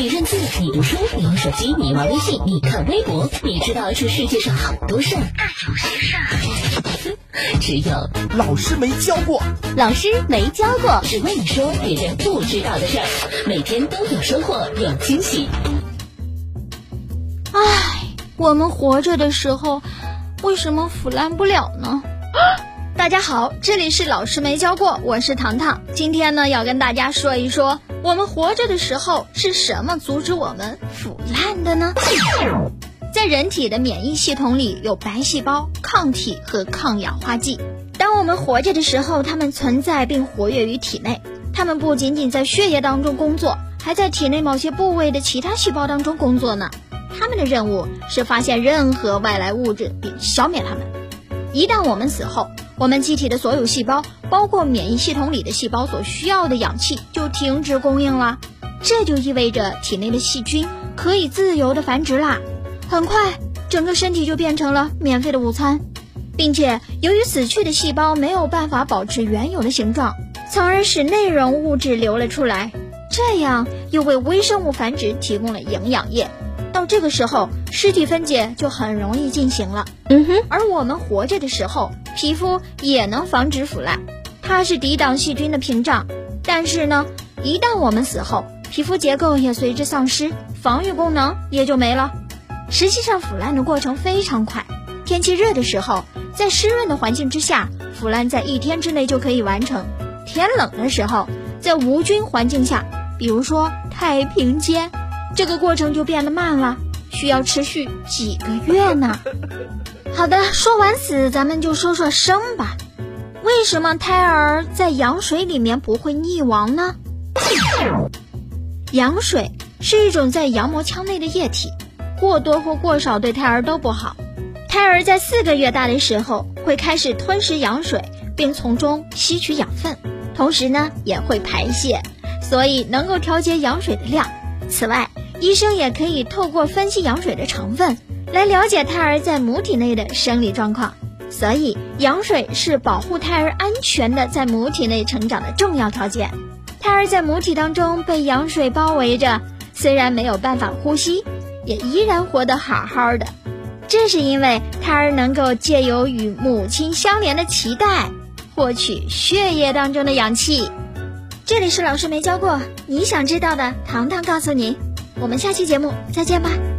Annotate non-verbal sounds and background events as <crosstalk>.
你认字，你读书，你玩手机，你玩微信，你看微博，你知道这世界上好多事儿，但有些事儿，只 <laughs> 有老师没教过。老师没教过，只为你说别人不知道的事儿，每天都有收获，有惊喜。唉，我们活着的时候，为什么腐烂不了呢？大家好，这里是老师没教过，我是糖糖。今天呢，要跟大家说一说，我们活着的时候是什么阻止我们腐烂的呢？在人体的免疫系统里有白细胞、抗体和抗氧化剂。当我们活着的时候，它们存在并活跃于体内。它们不仅仅在血液当中工作，还在体内某些部位的其他细胞当中工作呢。它们的任务是发现任何外来物质并消灭它们。一旦我们死后，我们机体的所有细胞，包括免疫系统里的细胞所需要的氧气就停止供应了，这就意味着体内的细菌可以自由的繁殖啦。很快，整个身体就变成了免费的午餐，并且由于死去的细胞没有办法保持原有的形状，从而使内容物质流了出来，这样又为微生物繁殖提供了营养液。到这个时候，尸体分解就很容易进行了。嗯哼，而我们活着的时候，皮肤也能防止腐烂，它是抵挡细菌的屏障。但是呢，一旦我们死后，皮肤结构也随之丧失，防御功能也就没了。实际上，腐烂的过程非常快。天气热的时候，在湿润的环境之下，腐烂在一天之内就可以完成；天冷的时候，在无菌环境下，比如说太平间。这个过程就变得慢了，需要持续几个月呢。好的，说完死，咱们就说说生吧。为什么胎儿在羊水里面不会溺亡呢？羊水是一种在羊膜腔内的液体，过多或过少对胎儿都不好。胎儿在四个月大的时候会开始吞食羊水，并从中吸取养分，同时呢也会排泄，所以能够调节羊水的量。此外，医生也可以透过分析羊水的成分，来了解胎儿在母体内的生理状况。所以，羊水是保护胎儿安全的在母体内成长的重要条件。胎儿在母体当中被羊水包围着，虽然没有办法呼吸，也依然活得好好的。这是因为胎儿能够借由与母亲相连的脐带，获取血液当中的氧气。这里是老师没教过，你想知道的，糖糖告诉你。我们下期节目再见吧。